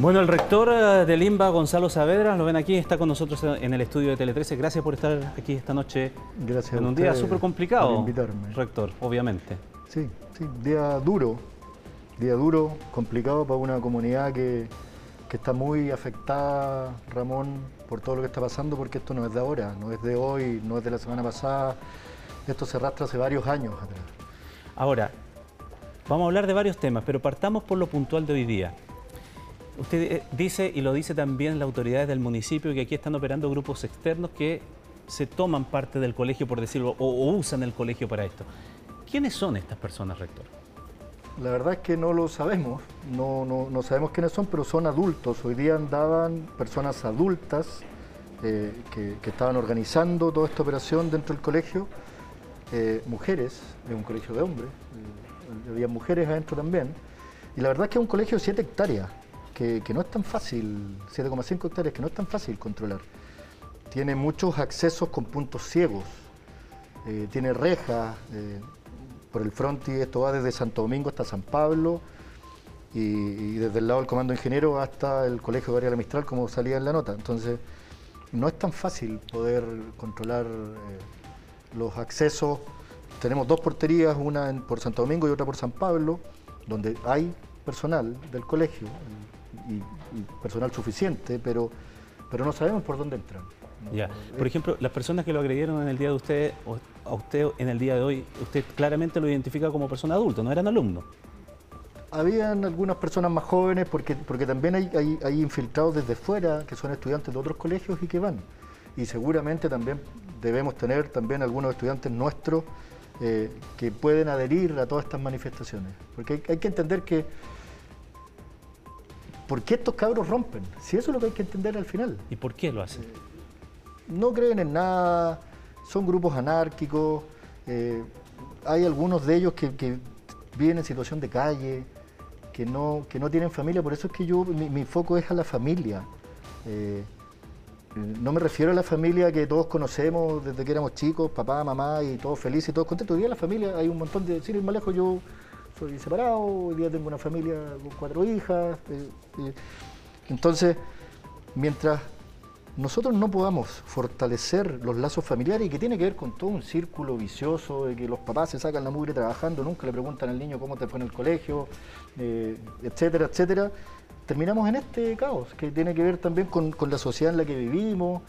Bueno, el rector eh, del IMBA, Gonzalo Saavedra, lo ven aquí, está con nosotros en el estudio de Tele 13. Gracias por estar aquí esta noche. Gracias en un día súper complicado. Por invitarme. Rector, obviamente. Sí, sí, día duro. Día duro, complicado para una comunidad que, que está muy afectada, Ramón, por todo lo que está pasando, porque esto no es de ahora, no es de hoy, no es de la semana pasada. Esto se arrastra hace varios años atrás. Ahora, vamos a hablar de varios temas, pero partamos por lo puntual de hoy día. Usted eh, dice, y lo dice también las autoridades del municipio, que aquí están operando grupos externos que se toman parte del colegio, por decirlo, o, usan el colegio para esto. ¿Quiénes son estas personas, rector? La verdad es que no lo sabemos, no, sabemos quiénes son, pero son adultos. Hoy día andaban personas adultas eh, que, estaban organizando toda esta operación dentro del colegio, eh, mujeres, es un colegio de hombres, había mujeres adentro también, y la verdad es que es un colegio de 7 hectáreas, que, no es tan fácil, 7,5 hectáreas, que no es tan fácil controlar. Tiene muchos accesos con puntos ciegos, eh, tiene rejas, eh, por el frontis esto va desde Santo Domingo hasta San Pablo y, desde el lado del Comando Ingeniero hasta el Colegio Gabriela Mistral, como salía en la nota. Entonces, no es tan fácil poder controlar eh, los accesos. Tenemos dos porterías, una por Santo Domingo y otra por San Pablo, donde hay personal del colegio, y, personal suficiente, pero, pero no sabemos por dónde entran. Ya. Por ejemplo, las personas que lo agredieron en el día de usted, o a usted en el día de hoy, usted claramente lo identifica como persona adulta, no eran alumnos. Habían algunas personas más jóvenes porque, porque también hay, hay, infiltrados desde fuera que son estudiantes de otros colegios y que van. Y seguramente también debemos tener también algunos estudiantes nuestros eh, que pueden adherir a todas estas manifestaciones. Porque hay que entender que ¿Por qué estos cabros rompen? Si eso es lo que hay que entender al final. ¿Y por qué lo hacen? no creen en nada, son grupos anárquicos, eh, hay algunos de ellos que, viven en situación de calle, que no, que no tienen familia, por eso es que yo, mi, foco es a la familia. Eh, no me refiero a la familia que todos conocemos desde que éramos chicos, papá, mamá y todos felices y todos contentos. Hoy día la familia, hay un montón de, sin ir más lejos, yo soy separado, hoy día tengo una familia con cuatro hijas. Eh, eh, entonces, mientras nosotros no podamos fortalecer los lazos familiares y que tiene que ver con todo un círculo vicioso de que los papás se sacan la mugre trabajando, nunca le preguntan al niño cómo te fue en el colegio, eh, etcétera, etcétera, terminamos en este caos que tiene que ver también con, la sociedad en la que vivimos,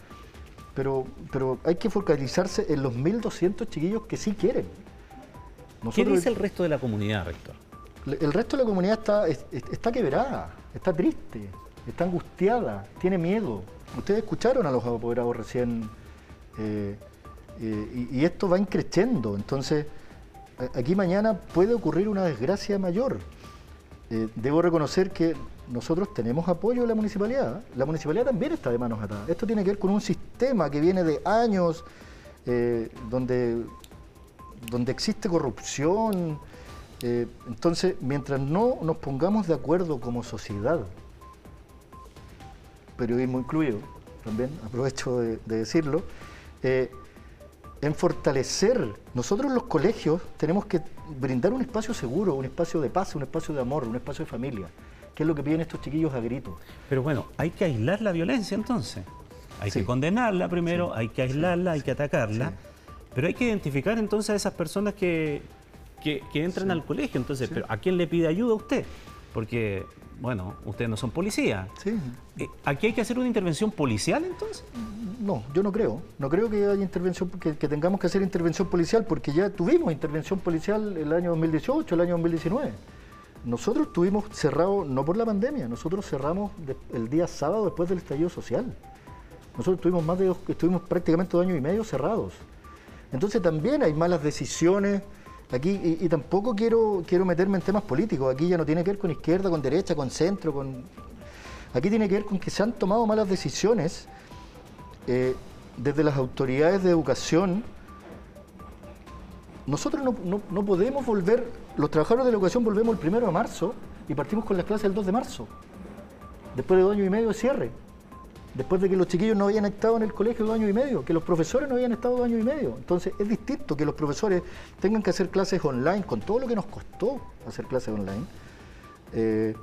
pero, pero hay que focalizarse en los 1.200 chiquillos que sí quieren. ¿Qué dice el resto de la comunidad, rector? El resto de la comunidad está, está quebrada, está triste, está angustiada, tiene miedo. Ustedes escucharon a los apoderados recién eh, eh, y, esto va increciendo. Entonces, aquí mañana puede ocurrir una desgracia mayor. Eh, debo reconocer que nosotros tenemos apoyo de la municipalidad. La municipalidad también está de manos atadas. Esto tiene que ver con un sistema que viene de años, donde donde existe corrupción. Eh, entonces, mientras no nos pongamos de acuerdo como sociedad, periodismo incluido, también aprovecho de, decirlo, eh, en fortalecer, nosotros los colegios tenemos que brindar un espacio seguro, un espacio de paz, un espacio de amor, un espacio de familia, que es lo que piden estos chiquillos a gritos. Pero bueno, hay que aislar la violencia entonces. Hay que condenarla primero, hay que aislarla, hay que atacarla. Pero hay que identificar entonces a esas personas que, entran al colegio. Entonces, pero ¿a quién le pide ayuda a usted? Porque, bueno, ustedes no son policía. Sí. Eh, ¿Aquí hay que hacer una intervención policial entonces? No, yo no creo. No creo que haya intervención, que, tengamos que hacer intervención policial, porque ya tuvimos intervención policial el año 2018, el año 2019. Nosotros estuvimos cerrados, no por la pandemia, nosotros cerramos el día sábado después del estallido social. Nosotros estuvimos más de estuvimos prácticamente dos años y medio cerrados. Entonces también hay malas decisiones. Aquí, y, tampoco quiero, quiero meterme en temas políticos, aquí ya no tiene que ver con izquierda, con derecha, con centro, con... Aquí tiene que ver con que se han tomado malas decisiones eh, desde las autoridades de educación. Nosotros no, no podemos volver, los trabajadores de la educación volvemos el primero de marzo y partimos con las clases el 2 de marzo, después de dos años y medio de cierre después de que los chiquillos no habían estado en el colegio dos años y medio, que los profesores no habían estado dos años y medio. Entonces es distinto que los profesores tengan que hacer clases online, con todo lo que nos costó hacer clases online. Eh,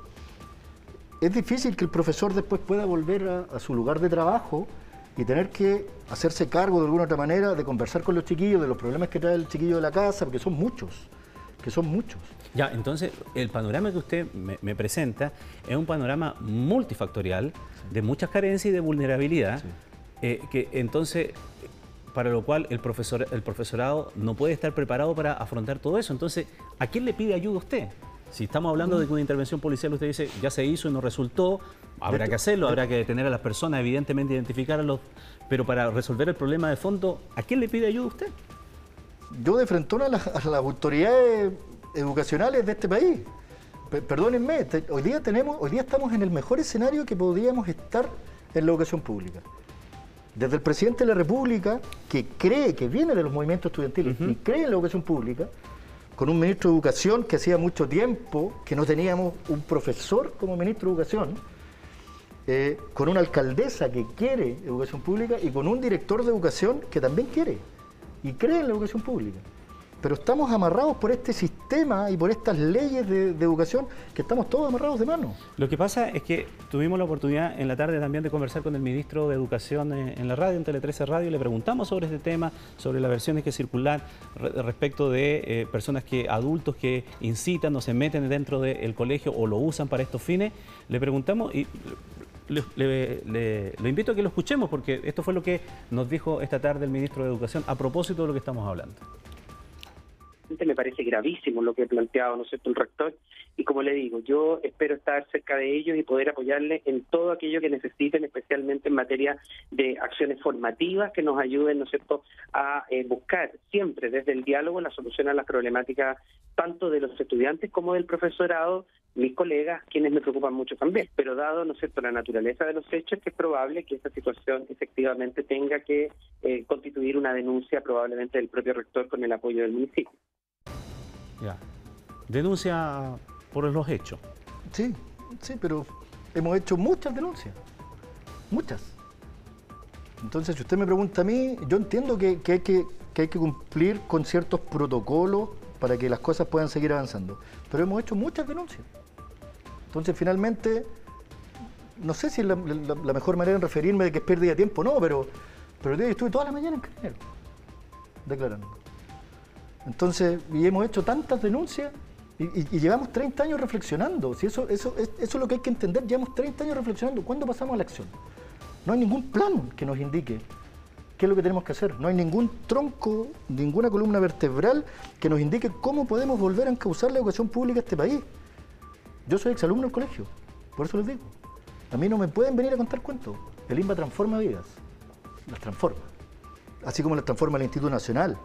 es difícil que el profesor después pueda volver a, su lugar de trabajo y tener que hacerse cargo de alguna otra manera de conversar con los chiquillos, de los problemas que trae el chiquillo de la casa, porque son muchos, que son muchos. Ya, entonces el panorama que usted me, presenta es un panorama multifactorial de muchas carencias y de vulnerabilidad, eh, que entonces para lo cual el, profesor, el profesorado no puede estar preparado para afrontar todo eso. Entonces, ¿a quién le pide ayuda usted? Si estamos hablando de que una intervención policial, usted dice, ya se hizo y no resultó, habrá que hacerlo, habrá que detener a las personas, evidentemente identificarlos, pero para resolver el problema de fondo, ¿a quién le pide ayuda usted? Yo de frente a las, autoridades educacionales de este país. perdónenme, hoy día tenemos, hoy día estamos en el mejor escenario que podríamos estar en la educación pública. Desde el presidente de la República, que cree, que viene de los movimientos estudiantiles y cree en la educación pública, con un ministro de Educación que hacía mucho tiempo que no teníamos un profesor como ministro de Educación, eh, con una alcaldesa que quiere educación pública y con un director de educación que también quiere y cree en la educación pública pero estamos amarrados por este sistema y por estas leyes de, educación que estamos todos amarrados de mano. Lo que pasa es que tuvimos la oportunidad en la tarde también de conversar con el ministro de Educación en la radio, en Tele 13 Radio, y le preguntamos sobre este tema, sobre las versiones que circulan respecto de eh, personas que, adultos que incitan o se meten dentro del colegio o lo usan para estos fines. Le preguntamos y le, lo invito a que lo escuchemos porque esto fue lo que nos dijo esta tarde el ministro de Educación a propósito de lo que estamos hablando me parece gravísimo lo que ha planteado ¿no es cierto? el rector y como le digo, yo espero estar cerca de ellos y poder apoyarles en todo aquello que necesiten, especialmente en materia de acciones formativas que nos ayuden ¿no es cierto? a eh, buscar siempre desde el diálogo la solución a las problemáticas tanto de los estudiantes como del profesorado, mis colegas, quienes me preocupan mucho también. Pero dado ¿no es cierto? la naturaleza de los hechos, que es probable que esta situación efectivamente tenga que eh, constituir una denuncia probablemente del propio rector con el apoyo del municipio. Ya. Denuncia por los hechos. Sí, sí, pero hemos hecho muchas denuncias. Muchas. Entonces, si usted me pregunta a mí, yo entiendo que, hay, que, hay que cumplir con ciertos protocolos para que las cosas puedan seguir avanzando. Pero hemos hecho muchas denuncias. Entonces, finalmente, no sé si es la, mejor manera de referirme de que es pérdida de tiempo, no, pero, pero yo estuve toda la mañana en Carnero declarando. Entonces, y hemos hecho tantas denuncias y, llevamos 30 años reflexionando. Si eso, eso, eso es lo que hay que entender, llevamos 30 años reflexionando. ¿Cuándo pasamos a la acción? No hay ningún plan que nos indique qué es lo que tenemos que hacer. No hay ningún tronco, ninguna columna vertebral que nos indique cómo podemos volver a encauzar la educación pública a este país. Yo soy exalumno del colegio, por eso les digo. A mí no me pueden venir a contar cuentos. El INBA transforma vidas, las transforma. Así como las transforma el Instituto Nacional,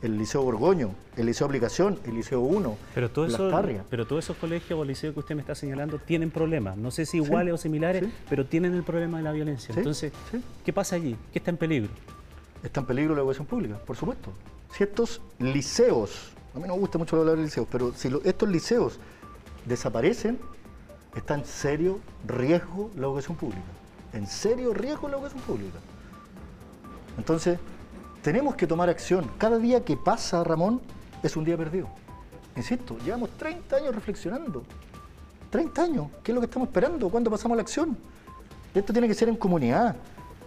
el Liceo Borgoño, el Liceo Aplicación, el Liceo 1, pero todo eso, Pero todos esos colegios o liceos que usted me está señalando tienen problemas, no sé si iguales o similares, pero tienen el problema de la violencia. Entonces, ¿qué pasa allí? ¿Qué está en peligro? Está en peligro la educación pública, por supuesto. Si estos liceos, a mí no me gusta mucho hablar de liceos, pero si estos liceos desaparecen, está en serio riesgo la educación pública. En serio riesgo la educación pública. Entonces, tenemos que tomar acción. Cada día que pasa, Ramón, es un día perdido. Insisto, llevamos 30 años reflexionando. 30 años. ¿Qué es lo que estamos esperando? ¿Cuándo pasamos a la acción? Esto tiene que ser en comunidad.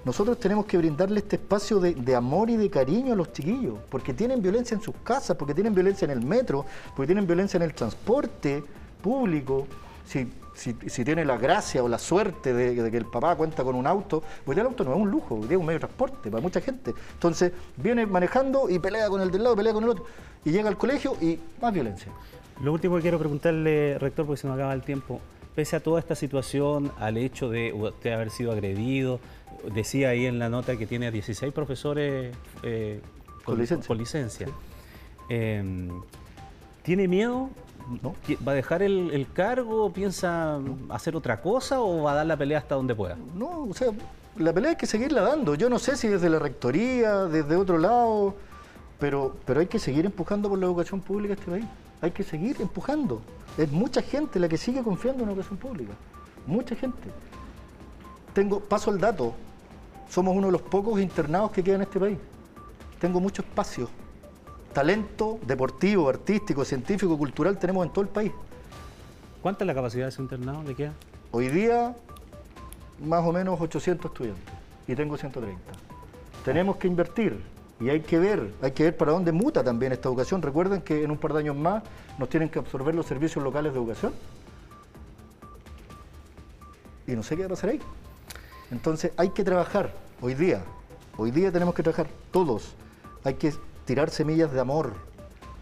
Nosotros tenemos que brindarle este espacio de, de, amor y de cariño a los chiquillos, porque tienen violencia en sus casas, porque tienen violencia en el metro, porque tienen violencia en el transporte público. Si si, tiene la gracia o la suerte de, que el papá cuenta con un auto, día el auto no es un lujo, es un medio de transporte para mucha gente. Entonces viene manejando y pelea con el del lado, pelea con el otro, y llega al colegio y más violencia. Lo último que quiero preguntarle, rector, porque se nos acaba el tiempo, pese a toda esta situación, al hecho de usted haber sido agredido, decía ahí en la nota que tiene 16 profesores eh, con, licencia. Em, ¿Tiene miedo ¿Va a dejar el, cargo? ¿Piensa hacer otra cosa o va a dar la pelea hasta donde pueda? No, o sea, la pelea hay que seguirla dando. Yo no sé si desde la rectoría, desde otro lado, pero, pero hay que seguir empujando por la educación pública este país. Hay que seguir empujando. Es mucha gente la que sigue confiando en la educación pública. Mucha gente. Tengo, paso al dato, somos uno de los pocos internados que quedan en este país. Tengo mucho espacio talento deportivo, artístico, científico, cultural tenemos en todo el país. ¿Cuánta es la capacidad de ese internado? ¿De qué? Hoy día, más o menos 800 estudiantes y tengo 130. Tenemos que invertir y hay que ver, hay que ver para dónde muta también esta educación. Recuerden que en un par de años más nos tienen que absorber los servicios locales de educación. Y no sé qué va a pasar ahí. Entonces hay que trabajar hoy día. Hoy día tenemos que trabajar todos. Hay que tirar semillas de amor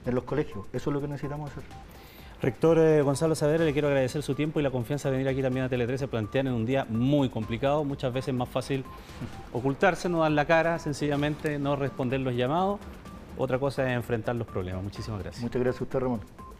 en los colegios. Eso es lo que necesitamos hacer. Rector eh, Gonzalo Saavedra, le quiero agradecer su tiempo y la confianza de venir aquí también a Tele 13 plantear en un día muy complicado, muchas veces más fácil ocultarse, no dar la cara, sencillamente no responder los llamados. Otra cosa es enfrentar los problemas. Muchísimas gracias. Muchas gracias a usted, Ramón.